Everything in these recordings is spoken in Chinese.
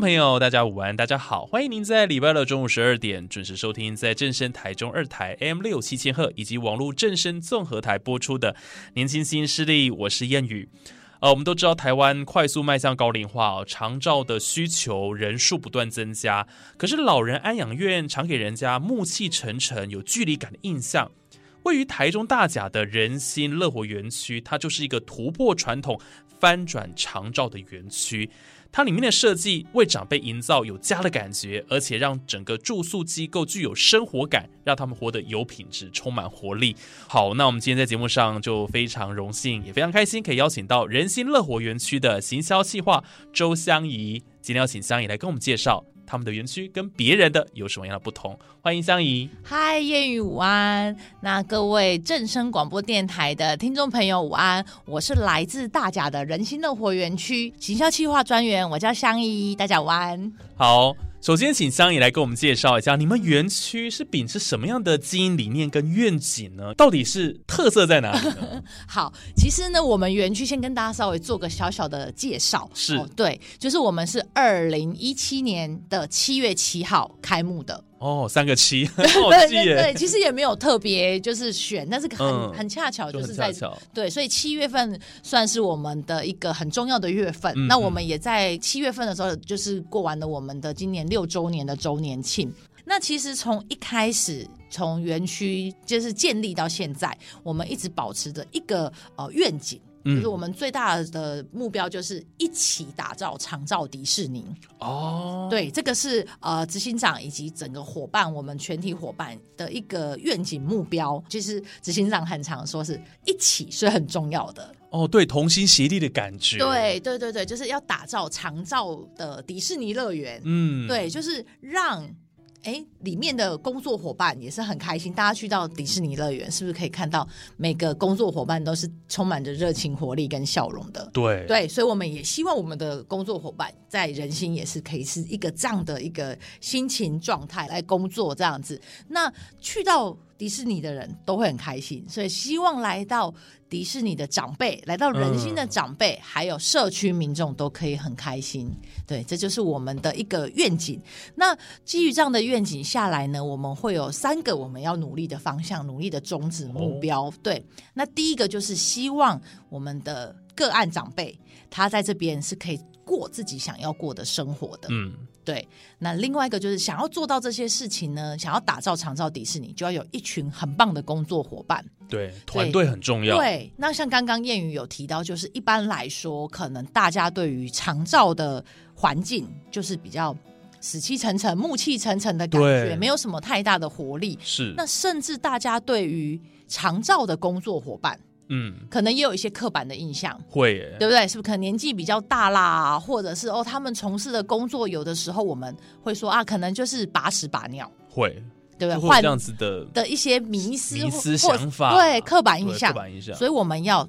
朋友，大家午安，大家好，欢迎您在礼拜六中午十二点准时收听在正声台中二台 M 六七千赫以及网络正声综合台播出的《年轻新势力》，我是燕语。呃，我们都知道台湾快速迈向高龄化，长照的需求人数不断增加，可是老人安养院常给人家暮气沉沉、有距离感的印象。位于台中大甲的人心乐活园区，它就是一个突破传统、翻转长照的园区。它里面的设计为长辈营造有家的感觉，而且让整个住宿机构具有生活感，让他们活得有品质、充满活力。好，那我们今天在节目上就非常荣幸，也非常开心，可以邀请到仁心乐活园区的行销企划周香怡。今天邀请香怡来跟我们介绍。他们的园区跟别人的有什么样的不同？欢迎香姨。嗨，谚语午安。那各位正声广播电台的听众朋友午安，我是来自大甲的人心乐活园区行销企划专员，我叫香姨，大家午安。好。首先，请香姨来给我们介绍一下，你们园区是秉持什么样的经营理念跟愿景呢？到底是特色在哪里呢？好，其实呢，我们园区先跟大家稍微做个小小的介绍。是，对，就是我们是二零一七年的七月七号开幕的。哦，三个七，对对对，其实也没有特别就是选，但是很很恰巧就是在对，所以七月份算是我们的一个很重要的月份。那我们也在七月份的时候，就是过完了我们的今年六周年的周年庆。那其实从一开始，从园区就是建立到现在，我们一直保持着一个呃愿景。就是我们最大的目标，就是一起打造长照迪士尼哦。对，这个是呃执行长以及整个伙伴，我们全体伙伴的一个愿景目标。其实执行长很常说是一起是很重要的哦。对，同心协力的感觉。对对对对，就是要打造长照的迪士尼乐园。嗯，对，就是让。哎，里面的工作伙伴也是很开心。大家去到迪士尼乐园，是不是可以看到每个工作伙伴都是充满着热情、活力跟笑容的？对对，所以我们也希望我们的工作伙伴在人心也是可以是一个这样的一个心情状态来工作，这样子。那去到。迪士尼的人都会很开心，所以希望来到迪士尼的长辈、来到人心的长辈，还有社区民众都可以很开心。对，这就是我们的一个愿景。那基于这样的愿景下来呢，我们会有三个我们要努力的方向、努力的宗旨目标。对，那第一个就是希望我们的个案长辈他在这边是可以过自己想要过的生活的。嗯。对，那另外一个就是想要做到这些事情呢，想要打造长照迪士尼，就要有一群很棒的工作伙伴。对，团队很重要。对，那像刚刚谚语有提到，就是一般来说，可能大家对于长照的环境就是比较死气沉沉、暮气沉沉的感觉，没有什么太大的活力。是，那甚至大家对于长照的工作伙伴。嗯，可能也有一些刻板的印象，会，对不对？是不是？可能年纪比较大啦，或者是哦，他们从事的工作有的时候我们会说啊，可能就是把屎把尿，会，对不对？换这样子的的一些迷思、迷思想法，对，刻板印象，刻板印象，所以我们要。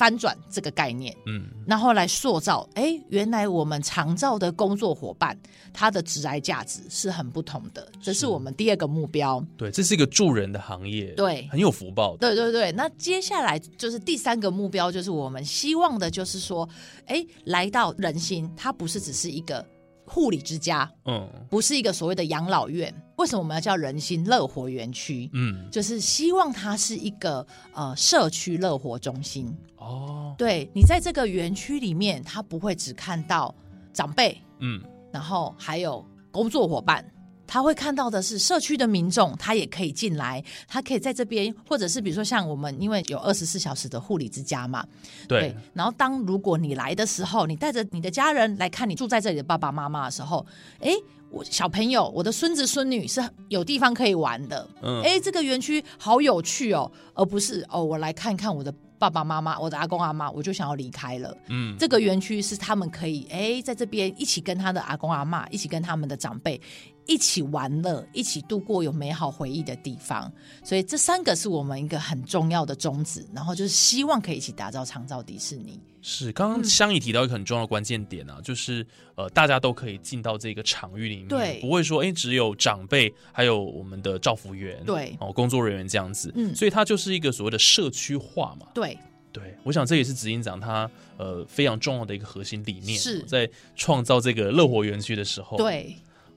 翻转这个概念，嗯，然后来塑造，哎，原来我们常照的工作伙伴，他的职癌价值是很不同的，这是我们第二个目标。对，这是一个助人的行业，对，很有福报。对对对，那接下来就是第三个目标，就是我们希望的，就是说，哎，来到人心，它不是只是一个。护理之家，嗯，不是一个所谓的养老院。为什么我们要叫人心乐活园区？嗯，就是希望它是一个呃社区乐活中心。哦，对你在这个园区里面，他不会只看到长辈，嗯，然后还有工作伙伴。他会看到的是社区的民众，他也可以进来，他可以在这边，或者是比如说像我们，因为有二十四小时的护理之家嘛，对，然后当如果你来的时候，你带着你的家人来看你住在这里的爸爸妈妈的时候，诶，我小朋友，我的孙子孙女是有地方可以玩的，嗯。诶，这个园区好有趣哦，而不是哦，我来看看我的爸爸妈妈，我的阿公阿妈，我就想要离开了。嗯，这个园区是他们可以哎，在这边一起跟他的阿公阿妈，一起跟他们的长辈一起玩乐，一起度过有美好回忆的地方。所以这三个是我们一个很重要的宗旨，然后就是希望可以一起打造长照迪士尼。是，刚刚香姨提到一个很重要的关键点啊，就是呃，大家都可以进到这个场域里面，对。不会说哎，只有长辈，还有我们的照服员，对。哦，工作人员这样子，嗯。所以它就是一个所谓的社区化嘛。对，对，我想这也是执行长他呃非常重要的一个核心理念，是。在创造这个乐活园区的时候，，对，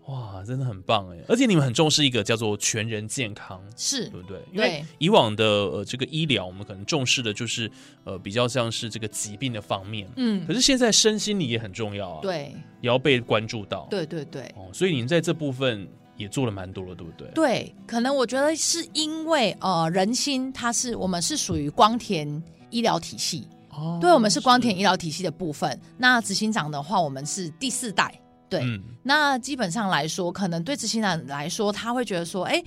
哇，真的很棒哎！而且你们很重视一个叫做全人健康，是对不对？因为对以往的呃这个医疗，我们可能重视的就是呃比较像是这个疾病的方面，嗯可，是现在身心理也很重要啊，，对，也要被关注到，对对对。哦，所以你们在这部分也做了蛮多了，对不对？对，可能我觉得是因为呃，人心它是我们是属于光田医疗体系，哦对我们是光田医疗体系的部分。那执行长的话，我们是第四代，对。嗯，那基本上来说，可能对执行长来说，他会觉得说，哎，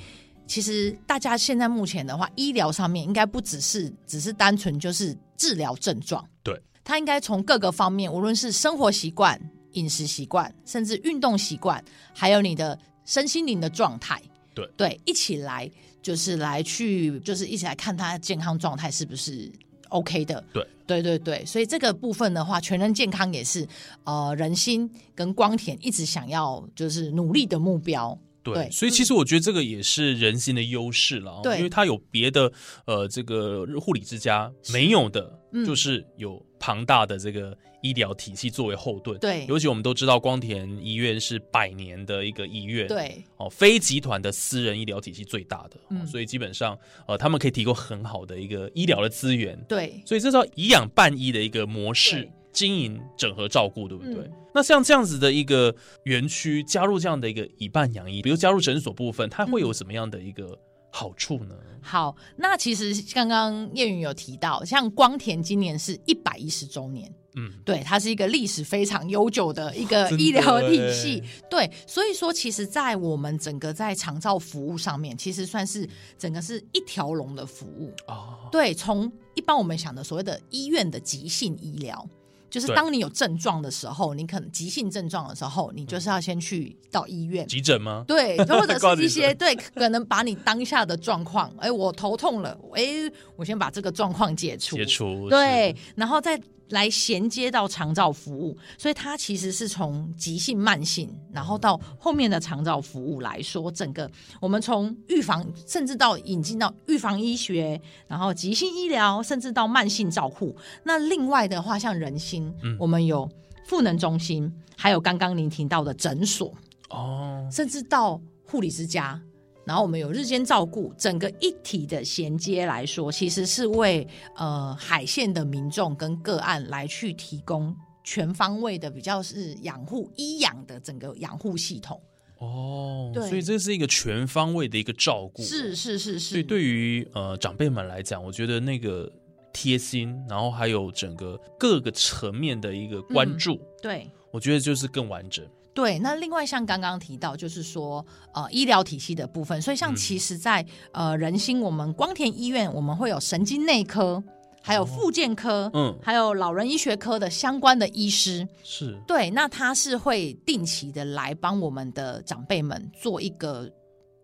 其实大家现在目前的话，医疗上面应该不只是只是单纯就是治疗症状，对，他应该从各个方面，无论是生活习惯、饮食习惯，甚至运动习惯，还有你的身心灵的状态，对对，一起来就是来去就是一起来看他的健康状态是不是 OK 的，对。对对对，所以这个部分的话，全人健康也是呃人心跟光田一直想要就是努力的目标。对，对所以其实我觉得这个也是人心的优势了哦，对。因为它有别的呃这个护理之家没有的，嗯。就是有庞大的这个医疗体系作为后盾。对。尤其我们都知道光田医院是百年的一个医院，对。哦，非集团的私人医疗体系最大的，所以基本上呃他们可以提供很好的一个医疗的资源，对。所以这叫以养办医的一个模式。经营、整合、照顾，对不对？嗯那像这样子的一个园区，加入这样的一个以半养医，比如加入诊所部分，它会有什么样的一个好处呢？好，那其实刚刚叶云有提到，像光田今年是一百一十周年，嗯，对，它是一个历史非常悠久的一个医疗体系。对，所以说，其实，在我们整个在长照服务上面，其实算是整个是一条龙的服务。哦，对，从一般我们想的所谓的医院的急性医疗，就是当你有症状的时候，你可能急性症状的时候，你就是要先去到医院。急诊吗？对，或者是一些 对，可能把你当下的状况，哎，我头痛了，哎，我先把这个状况解除，解除对，然后再来衔接到长照服务，所以它其实是从急性、慢性，然后到后面的长照服务来说，整个我们从预防，甚至到引进到预防医学，然后急性医疗，甚至到慢性照护。那另外的话，像人心，嗯我们有赋能中心，还有刚刚您提到的诊所，哦，甚至到护理之家，然后我们有日间照顾，整个一体的衔接来说，其实是为呃海线的民众跟个案来去提供全方位的比较是养护医养的整个养护系统。哦，对所以这是一个全方位的一个照顾，是是是是，所以对于呃长辈们来讲，我觉得那个贴心，然后还有整个各个层面的一个关注，对。我觉得就是更完整。对，那另外像刚刚提到，就是说呃医疗体系的部分，所以像嗯。其实在，呃仁心，我们光田医院我们会有神经内科，还有复健科，嗯，还有老人医学科的相关的医师，是。对，那他是会定期的来帮我们的长辈们做一个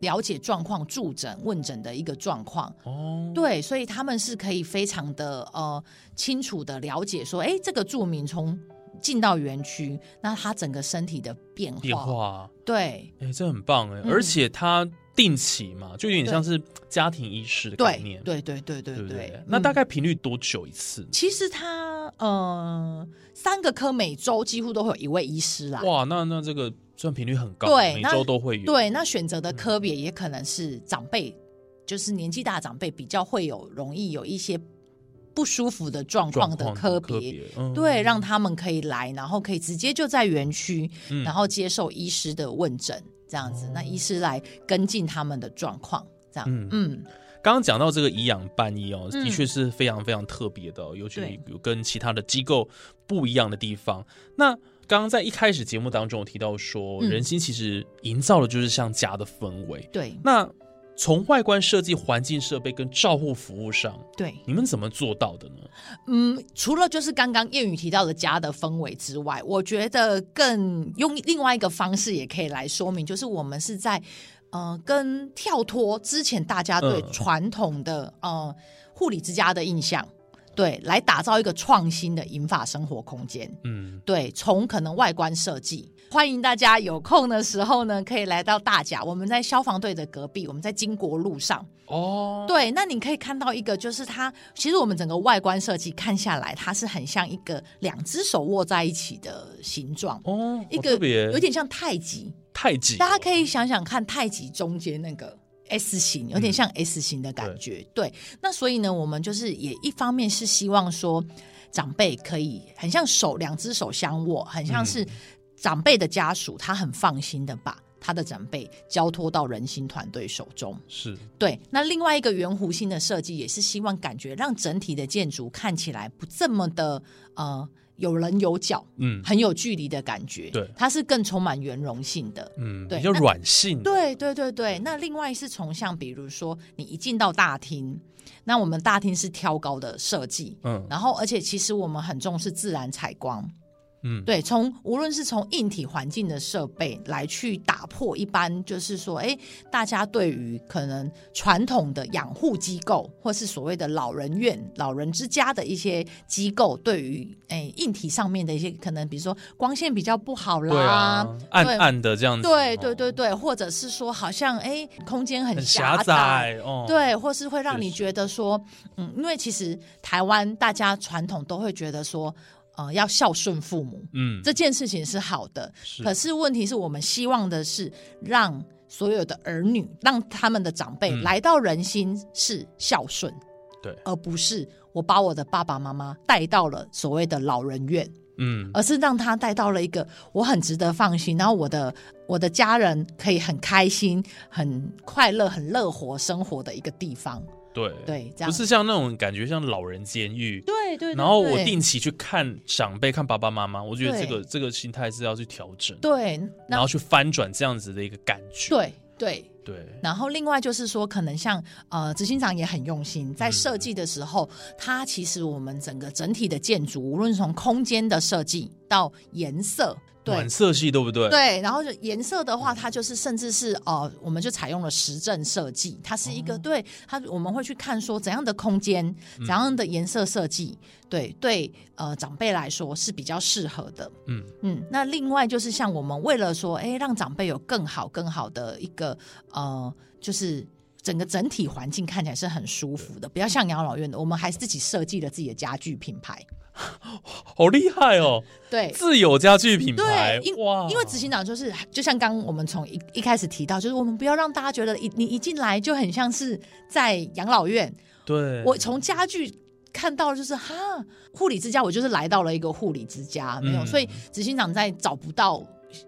了解状况、助诊、问诊的一个状况。哦，对，所以他们是可以非常的呃清楚的了解说，哎，这个住民从进到园区，那他整个身体的变化，变化，对哎，这很棒哎，嗯而且他定期嘛，就有点像是家庭医师的概念，对对对对对？那大嗯概频率多久一次？其实他呃三个科每周几乎都会有一位医师啦。哇，那那这个算频率很高，每对每周都会有。对，那选择的科别也可能是长辈，就是年纪大的长辈比较会有容易有一些不舒服的状况的状科科别。嗯。对，让他们可以来，然后可以直接就在园区，嗯。然后接受医师的问诊，这样子，那医师来跟进他们的状况，这样，嗯。嗯。刚刚讲到这个以养半医哦，嗯。的确是非常非常特别的、哦，尤其有跟其他的机构不一样的地方。那刚刚在一开始节目当中我提到说，嗯。人心其实营造的就是像家的氛围。对。那从外观设计、环境设备跟照护服务上，对，你们怎么做到的呢？嗯，除了就是刚刚谚语提到的家的氛围之外，我觉得更用另外一个方式也可以来说明，就是我们是在呃跟跳脱之前大家对嗯。传统的、呃护理之家的印象，对，来打造一个创新的银发生活空间。嗯，对，从可能外观设计，欢迎大家有空的时候呢，可以来到大甲，我们在消防队的隔壁，我们在金国路上。哦，对，那你可以看到一个，就是它其实我们整个外观设计看下来，它是很像一个两只手握在一起的形状，哦，一个有点像太极。太极哦，大家可以想想看，太极中间那个 S 型，有嗯点像 S 型的感觉。对，那所以呢，我们就是也一方面是希望说，长辈可以很像手两只手相握，很像嗯是长辈的家属，他很放心的把他的长辈交托到人心团队手中。是对，那另外一个圆弧形的设计，也是希望感觉让整体的建筑看起来不这么的呃有棱有角，嗯。很有距离的感觉。对。它是更充满圆融性的。嗯，对比较软性，对对对对，那另外是从像比如说你一进到大厅，那我们大厅是挑高的设计，嗯。然后而且其实我们很重视自然采光，嗯，对，从无论是从硬体环境的设备来去打破一般就是说，哎，大家对于可能传统的养护机构或是所谓的老人院、老人之家的一些机构，对于哎硬体上面的一些可能，比如说光线比较不好啦，啊，暗暗的这样子，对哦。对对对，或者是说好像哎空间很很狭狭窄哦，对，或是会让你觉得说，嗯，因为其实台湾大家传统都会觉得说，呃，要孝顺父母嗯，这件事情是好的，是可是问题是我们希望的是让所有的儿女，让他们的长辈嗯来到人心是孝顺，对而不是我把我的爸爸妈妈带到了所谓的老人院。嗯而是让他带到了一个我很值得放心，然后我的我的家人可以很开心、很快乐、很乐活生活的一个地方。对对，这样不是像那种感觉像老人监狱。对对然后我定期去看长辈、看爸爸妈妈，我觉得这个这个心态是要去调整，对，然后去翻转这样子的一个感觉。对对。对，然后另外就是说，可能像呃，执行长也很用心，在设计的时候，它其实我们整个整体的建筑，无论从空间的设计到颜色，对暖色系对不对？对，然后就颜色的话，它就是甚至是呃，我们就采用了实证设计，它是一个、对它我们会去看说怎样的空间、怎样的颜色设计，对对呃长辈来说是比较适合的。嗯嗯，那另外就是像我们为了说，哎，让长辈有更好更好的一个呃，就是。整个整体环境看起来是很舒服的，不要像养老院的，我们还自己设计了自己的家具品牌。好厉害哦！对，自有家具品牌对，因哇，因为执行长就是，就像刚我们从一一开始提到，就是我们不要让大家觉得一你一进来就很像是在养老院。对我从家具看到就是哈，护理之家，我就是来到了一个护理之家，没有，嗯所以执行长在找不到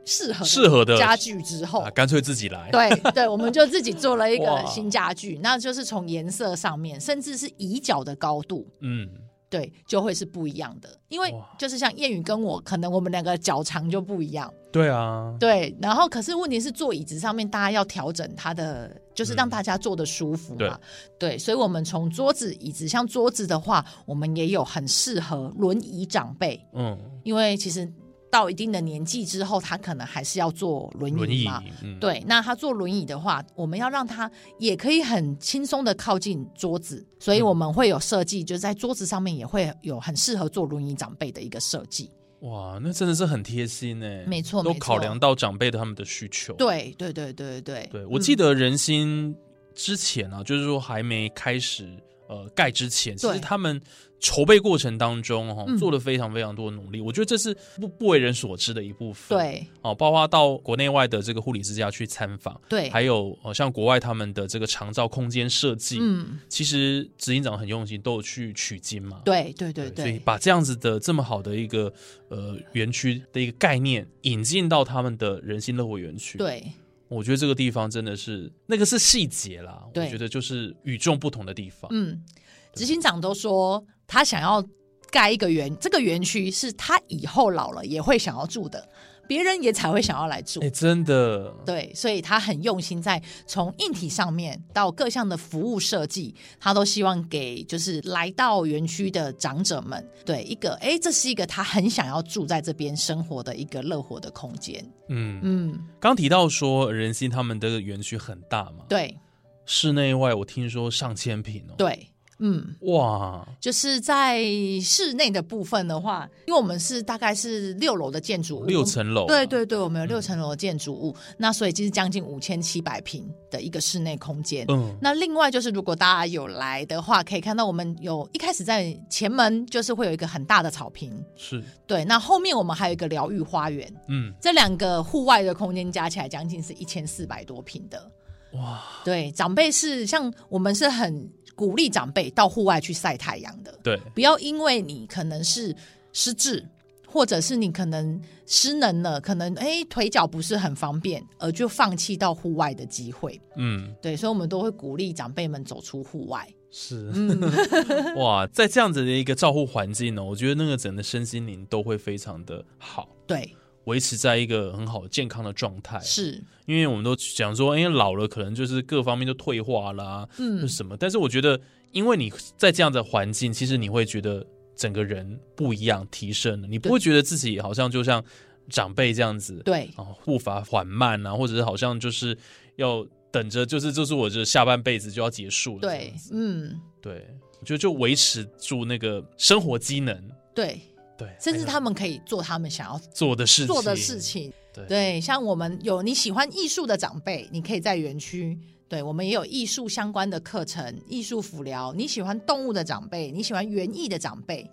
适合适合的家具之后啊，。干脆自己来。对对，我们就自己做了一个 新家具，那就是从颜色上面，甚至是椅脚的高度，嗯，对，就会是不一样的。因为就是像谚语跟我，可能我们两个脚长就不一样。对啊，对，然后可是问题是坐椅子上面，大家要调整它的，就是让嗯大家坐的舒服对嘛。对，所以我们从桌子、椅子，像桌子的话，我们也有很适合轮椅长辈，嗯，因为其实到一定的年纪之后，他可能还是要坐轮轮椅椅嘛。，嗯，对，那他坐轮椅的话，我们要让他也可以很轻松的靠近桌子，所以嗯我们会有设计，就是在桌子上面也会有很适合坐轮椅长辈的一个设计。哇，那真的是很贴心呢。没错没错都考量到长辈的他们的需求。对对对对对，对，我嗯记得人心之前啊，就是说还没开始呃盖之前，其实他们筹备过程当中哈、嗯。做了非常非常多的努力，我觉得这是不不为人所知的一部分。对。哦，包括到国内外的这个护理之家去参访，对，还有呃像国外他们的这个长照空间设计，嗯，其实执行长很用心，都有去取经嘛。对对对所以对，把这样子的这么好的一个呃园区的一个概念引进到他们的人心乐活园区，，对。我觉得这个地方真的是那个是细节啦，我对。觉得就是与众不同的地方。嗯，执行长都说他想要盖一个园，这个园区是他以后老了也会想要住的，别人也才会想要来住。哎、。真的，对，所以他很用心，在从硬体上面到各项的服务设计，他都希望给就是来到园区的长者们，对一个哎，这是一个他很想要住在这边生活的一个乐活的空间。嗯，嗯，刚提到说仁心他们的园区很大嘛，对。室内外我听说上千平哦，对，嗯。哇，就是在室内的部分的话，因为我们是大概是六楼的建筑物，六层楼啊，对对对，我们有六层楼的建筑物，那所以就是将近五千七百平的一个室内空间。嗯，那另外就是，如果大家有来的话，可以看到我们有一开始在前门就是会有一个很大的草坪，是，对，那后面我们还有一个疗愈花园，嗯，这两个户外的空间加起来将近是一千四百多平的。哇，对，长辈是像我们是很鼓励长辈到户外去晒太阳的，对，不要因为你可能是失智，或者是你可能失能了，可能哎腿脚不是很方便，而就放弃到户外的机会。嗯，对，所以我们都会鼓励长辈们走出户外。是，嗯，哇，在这样子的一个照护环境呢，我觉得那个整个身心灵都会非常的好。对，维持在一个很好健康的状态，是，因为我们都讲说，哎、老了可能就是各方面都退化啦，嗯。什么？但是我觉得，因为你在这样的环境，其实你会觉得整个人不一样，提升了，你不会觉得自己好像就像长辈这样子，对，啊，步伐缓慢啊，或者是好像就是要等着，就是就是我这下半辈子就要结束了，对嗯，对，我觉得就维持住那个生活机能，对，对，甚至他们可以做他们想要做的事情，做的事情。对对，像我们有你喜欢艺术的长辈，你可以在园区。对我们也有艺术相关的课程，艺术辅疗。你喜欢动物的长辈，你喜欢园艺的长辈，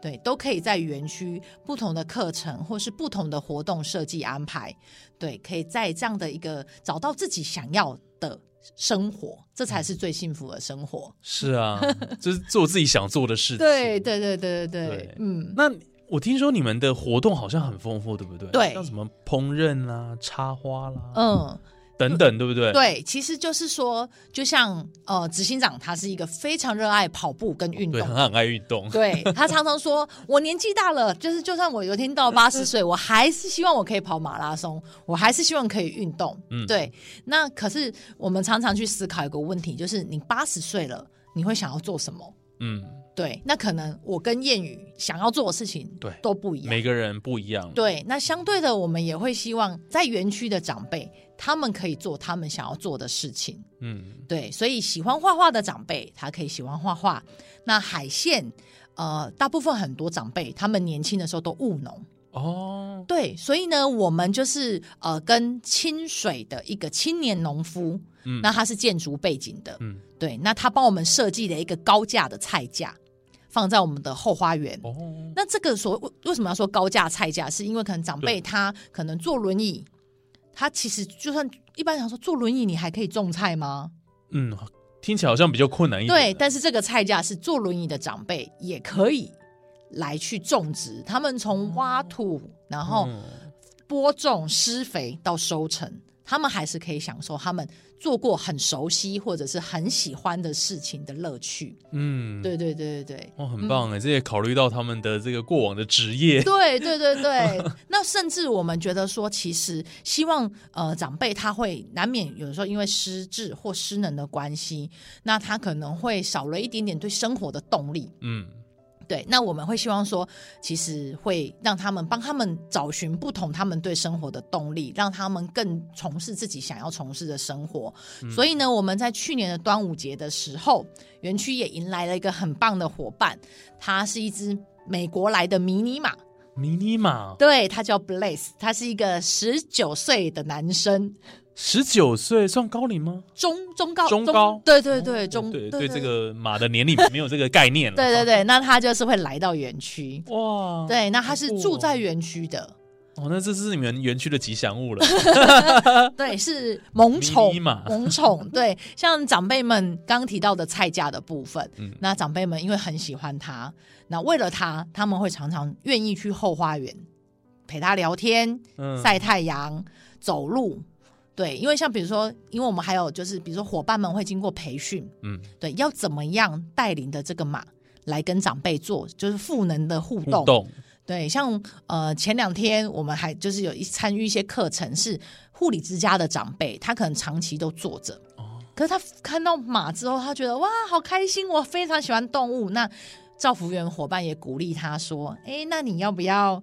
对，都可以在园区不同的课程或是不同的活动设计安排。对，可以在这样的一个找到自己想要的生活，这才是最幸福的生活。是啊，就是做自己想做的事情。对，对，对，对，对，对对，嗯，那我听说你们的活动好像很丰富，对不对？对像什么烹饪啦、插花啦，嗯。等等，对不对？，对，其实就是说，就像呃，执行长他是一个非常热爱跑步跟运对，动很。很爱运动。对他常常说，我年纪大了，就是就算我有一天到 八十岁，我还是希望我可以跑马拉松，我还是希望可以运动。嗯对。那可是我们常常去思考一个问题，就是你八十岁了，你会想要做什么？嗯，对，那可能我跟谚语想要做的事情对都不一样。每个人不一样。对，那相对的，我们也会希望在园区的长辈，他们可以做他们想要做的事情。嗯，对，所以喜欢画画的长辈，他可以喜欢画画。那海鲜，呃，大部分很多长辈他们年轻的时候都务农，哦，对，所以呢，我们就是呃跟清水的一个青年农夫，嗯那他是建筑背景的，嗯，对，那他帮我们设计了一个高价的菜架，放在我们的后花园。哦，那这个所为为什么要说高价菜价？是因为可能长辈他可能坐轮椅，他其实就算一般想说坐轮椅，你还可以种菜吗？嗯，听起来好像比较困难一点。对，但是这个菜价是坐轮椅的长辈也可以来去种植，他们从挖土，然后嗯播种、施肥到收成，他们还是可以享受他们做过很熟悉或者是很喜欢的事情的乐趣。嗯，对对对对对。哇，很棒哎，这也考虑到他们的这个过往的职业。对对对对，那甚至我们觉得说，其实希望呃长辈他会难免有时候因为失智或失能的关系，那他可能会少了一点点对生活的动力。嗯，对，那我们会希望说，其实会让他们帮他们找寻不同他们对生活的动力，让他们更从事自己想要从事的生活。所以呢，我们在去年的端午节的时候，园区也迎来了一个很棒的伙伴，它是一只美国来的迷你马，迷你马对，他叫 Blaze，他是一个十九岁的男生，十九岁算高龄吗？中中高中高对对对，中对对，这。个马的年龄没有这个概念了。对对对，那他就是会来到园区，哇，对，那他是住在园区的，哦，那这是你们园区的吉祥物了。对，是萌宠嘛 萌宠。对，像长辈们刚提到的菜价的部分，嗯那长辈们因为很喜欢它，那为了它，他们会常常愿意去后花园陪他聊天、嗯，晒太阳、走路。对，因为像比如说，因为我们还有就是，比如说伙伴们会经过培训，嗯，对，要怎么样带领的这个马来跟长辈做，就是赋能的互动。互动，对，像呃前两天我们还就是有一参与一些课程，是护理之家的长辈，他可能长期都坐着，哦可是他看到马之后，他觉得哇好开心，我非常喜欢动物。那赵福员伙伴也鼓励他说：“哎，那你要不要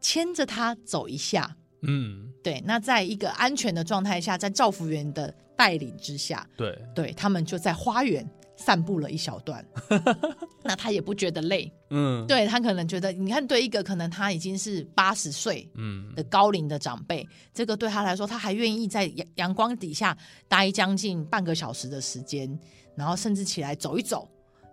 牵着它走一下？”嗯，对，那在一个安全的状态下，在赵福元的带领之下，对，对他们就在花园散步了一小段。那他也不觉得累，嗯，对他可能觉得，你看，对一个可能他已经是八十岁嗯，的高龄的长辈，这个对他来说，他还愿意在阳阳光底下待将近半个小时的时间，然后甚至起来走一走。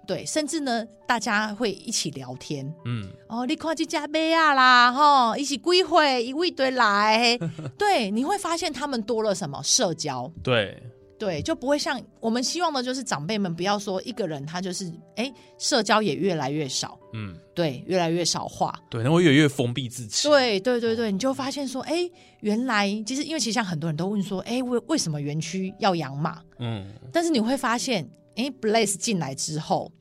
对，甚至呢，大家会一起聊天。嗯，哦。你快去加杯啊啦，吼，一起归会，一位堆来，对，你会发现他们多了什么社交，对，对，就不会像我们希望的，就是长辈们不要说一个人他就是哎，社交也越来越少，嗯，对，越来越少话，对，那会越来越封闭自己，，对对对对，你就发现说，哎，原来其实因为其实像很多人都问说，哎，为为什么园区要养马？嗯，但是你会发现，哎，Blaze 进来之后，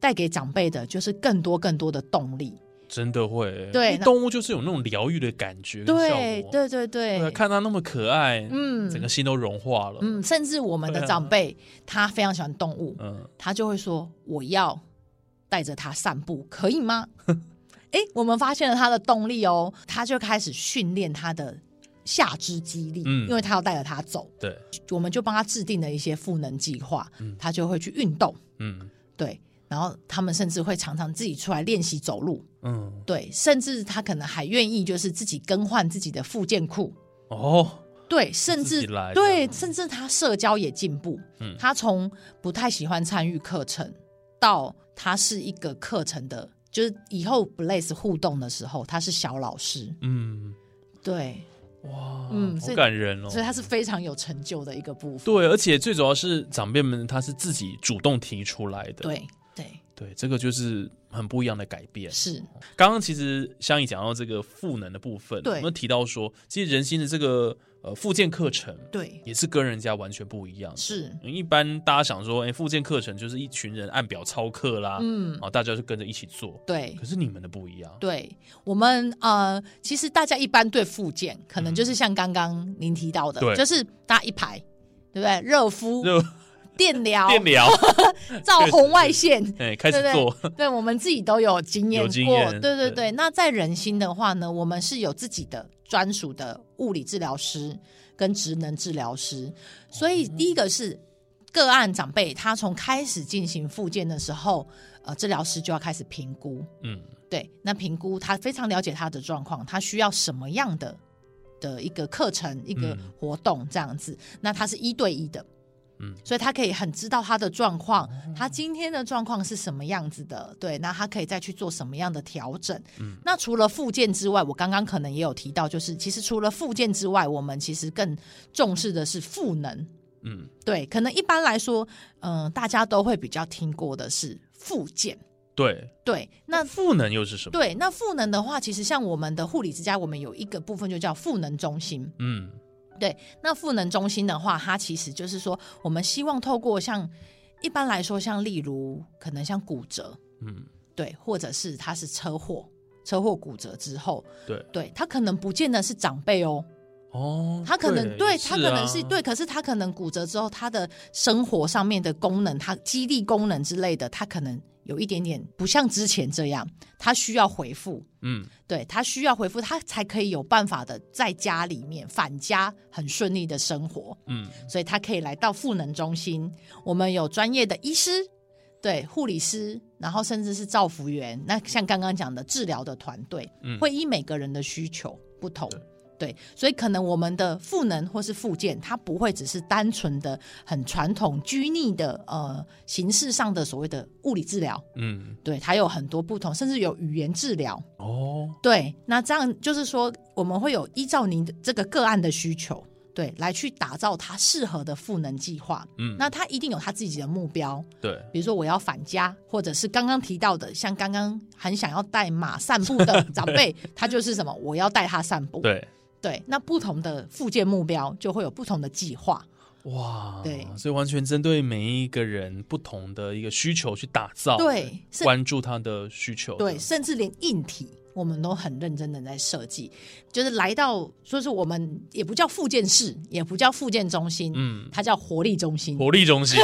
带给长辈的就是更多更多的动力。真的会，对动物就是有那种疗愈的感觉对对对对。看它那么可爱，嗯。整个心都融化了，嗯，甚至我们的长辈他非常喜欢动物，嗯，他就会说：“我要带着他散步，可以吗？” 哎，我们发现了他的动力哦，他就开始训练他的下肢肌力，嗯。因为他要带着他走，对，我们就帮他制定了一些赋能计划，嗯。他就会去运动，嗯。对，然后他们甚至会常常自己出来练习走路，嗯，对，甚至他可能还愿意就是自己更换自己的附件裤，哦，对，甚至对，甚至他社交也进步。嗯。他从不太喜欢参与课程，到他是一个课程的，就是以后 Blaze 互动的时候，他是小老师。嗯，对，哇，好嗯好感人哦所以。他是非常有成就的一个部分。对，而且最主要是长辈们他是自己主动提出来的，对对对，这个就是很不一样的改变。是，刚刚其实香姨讲到这个赋能的部分，我们提到说，其实人心的这个呃复健课程对也是跟人家完全不一样的。是，一般大家想说，哎，复健课程就是一群人按表操课啦，嗯啊，大家就跟着一起做。对可是你们的不一样，对，我们呃，其实大家一般对复健，可能就是像刚刚您提到的，对就是大家一排，对不对？热敷、热电疗、电疗，照红外线，哎，开始对做，对，我们自己都有经验过。验对对对对。那在人心的话呢，我们是有自己的专属的物理治疗师跟职能治疗师，所以第一个是个案长辈，他从开始进行复健的时候，呃，治疗师就要开始评估。嗯，对，那评估他非常了解他的状况，他需要什么样的的一个课程、一个嗯活动这样子。那他是一对一的，嗯所以他可以很知道他的状况，他今天的状况是什么样子的。对，那他可以再去做什么样的调整。嗯那除了复健之外，我刚刚可能也有提到，就是其实除了复健之外，我们其实更重视的是赋能。嗯，对，可能一般来说，嗯、大家都会比较听过的是复健。对，对，那赋能又是什么？对，那赋能的话，其实像我们的护理之家，我们有一个部分就叫赋能中心。嗯那赋能中心的话，它其实就是说，我们希望透过像一般来说，像例如可能像骨折，嗯，对，或者是他是车祸，车祸骨折之后，对，对他可能不见得是长辈哦，哦，他可能对是他可能是啊。对，可是他可能骨折之后，他的生活上面的功能，他肌力功能之类的，他可能有一点点不像之前这样，他需要回复。嗯对他需要回复，他才可以有办法的在家里面返家很顺利的生活，嗯所以他可以来到赋能中心。我们有专业的医师，对护理师，然后甚至是照服员。那像刚刚讲的治疗的团队，嗯会依每个人的需求不同对。所以可能我们的赋能或是附件，它不会只是单纯的、很传统、拘泥的呃形式上的所谓的物理治疗，嗯，对，它有很多不同，甚至有语言治疗，哦，对，那这样就是说，我们会有依照您的这个个案的需求，对，来去打造他适合的赋能计划。嗯，那他一定有他自己的目标，对，比如说我要返家，或者是刚刚提到的，像刚刚很想要带马散步的 长辈，他就是什么，我要带他散步。对，对，那不同的复健目标就会有不同的计划。哇，对所以完全针对每一个人不同的一个需求去打造，对，关注他的需求的，对，甚至连硬体我们都很认真的在设计，就是来到，说是我们也不叫复健室，也不叫复健中心，嗯，它叫活力中心。活力中心。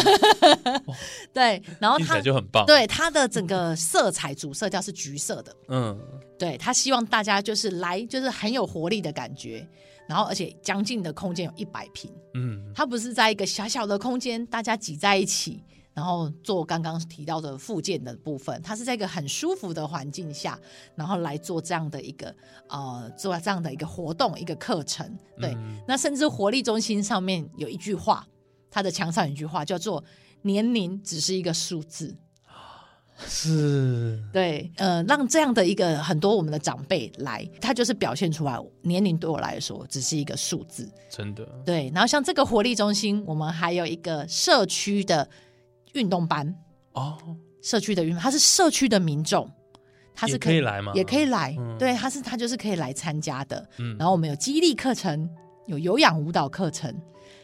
对，然后它就很棒，，对它的整个色彩主色调是橘色的，嗯，对他希望大家就是来就是很有活力的感觉，然后而且将近的空间有一百平，嗯，它不是在一个小小的空间大家挤在一起。然后做刚刚提到的附件的部分，它是在一个很舒服的环境下，然后来做这样的一个呃，做这样的一个活动、一个课程。对，嗯那甚至活力中心上面有一句话，它的墙上有一句话叫做“年龄只是一个数字”。是，对，呃，让这样的一个很多我们的长辈来，他就是表现出来，年龄对我来说只是一个数字。真的，对，然后像这个活力中心，我们还有一个社区的运动班，哦，社区的运动，它是社区的民众，他是也可以来吗也可以来，嗯。对，他是他就是可以来参加的。嗯。然后我们有激励课程，有有氧舞蹈课程，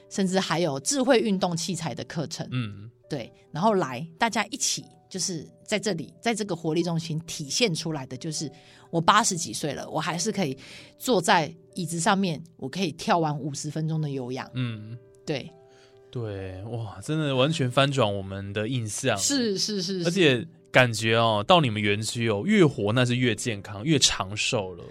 甚至还有智慧运动器材的课程。嗯，对，然后来大家一起，就是在这里，在这个活力中心体现出来的，就是我八十几岁了，我还是可以坐在椅子上面，我可以跳完五十分钟的有氧。嗯，对，对，哇，真的完全翻转我们的印象，是是是，而且感觉哦，到你们园区哦，越活那是越健康，越长寿了。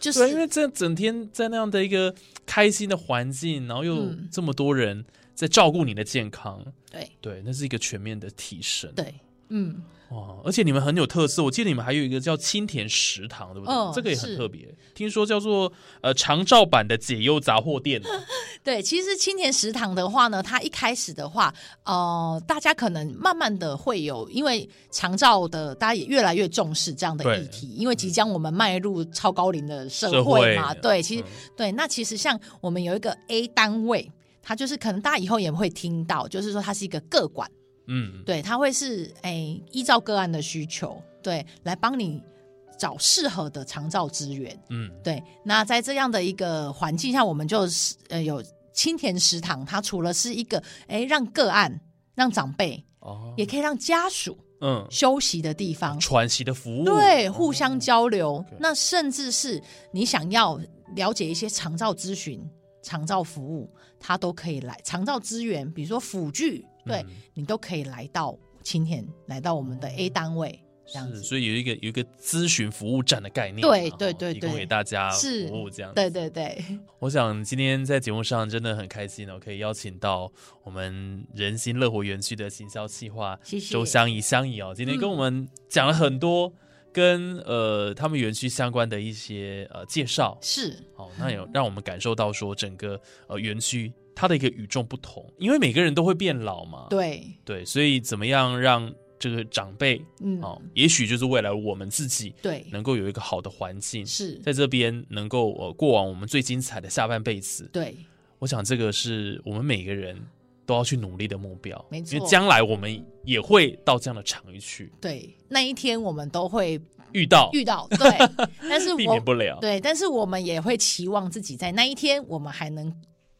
就是，因是为这整天在那样的一个开心的环境，然后又嗯。这么多人在照顾你的健康，对。对，那是一个全面的提升。对，嗯，哇，而且你们很有特色，我记得你们还有一个叫青田食堂，对不对？嗯这个也很特别，听说叫做呃长照版的解忧杂货店。对，其实青田食堂的话呢，它一开始的话，呃，大家可能慢慢的会有，因为长照的大家也越来越重视这样的对议题，因为即将我们迈入超高龄的社社会嘛，会对，其实、嗯对，那其实像我们有一个 A 单位。它就是可能大家以后也会听到，就是说它是一个个管，嗯，对，他会是诶依照个案的需求，对，来帮你找适合的长照资源，嗯，对，那在这样的一个环境下，我们就是呃有青田食堂，它除了是一个哎让个案、让长辈，哦，也可以让家属嗯，休息的地方，喘息的服务，对，哦互相交流。那甚至是你想要了解一些长照咨询、长照服务，它都可以来长照资源，比如说辅具，对、嗯你都可以来到青田，来到我们的 A 单位这样是，子。所以有一个有一个咨询服务站的概念嘛，对哦对对提供给大家服务这样。对对对，我想今天在节目上真的很开心哦，可以邀请到我们人心乐活园区的行销企划周香怡香怡哦，今天跟我们讲了很多跟呃他们园区相关的一些呃介绍是哦，那有让我们感受到说整个呃园区它的一个与众不同，因为每个人都会变老嘛，对，对，所以怎么样让这个长辈嗯，哦，也许就是未来我们自己对，能够有一个好的环境，是，在这边能够呃过往我们最精彩的下半辈子。对，我想这个是我们每个人都要去努力的目标，没错。因为将来我们也会到这样的场域去对，那一天我们都会遇到，遇到，对，但是避免不了。对，但是我们也会期望自己在那一天，我们还能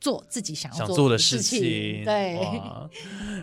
做自己想要做做的事事情，对，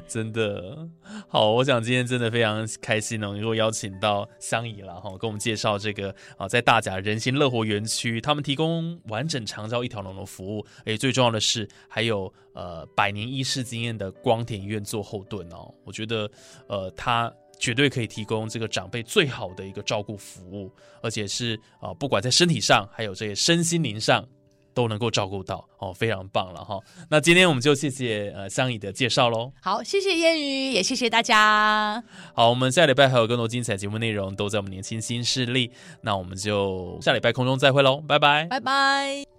真的好。我想今天真的非常开心哦，能够邀请到香姨了哈，跟我们介绍这个啊，在大甲人心乐活园区，他们提供完整长照一条龙的服务，而且最重要的是还有呃百年医师经验的光田医院做后盾哦。我觉得呃他。绝对可以提供这个长辈最好的一个照顾服务，而且是啊、呃不管在身体上，还有这些身心灵上，都能够照顾到哦，非常棒了哈。那今天我们就谢谢呃香姨的介绍喽。好，谢谢燕语，也谢谢大家，好，我们下礼拜还有更多精彩节目内容都在我们年轻新势力，那我们就下礼拜空中再会喽，拜拜。拜拜。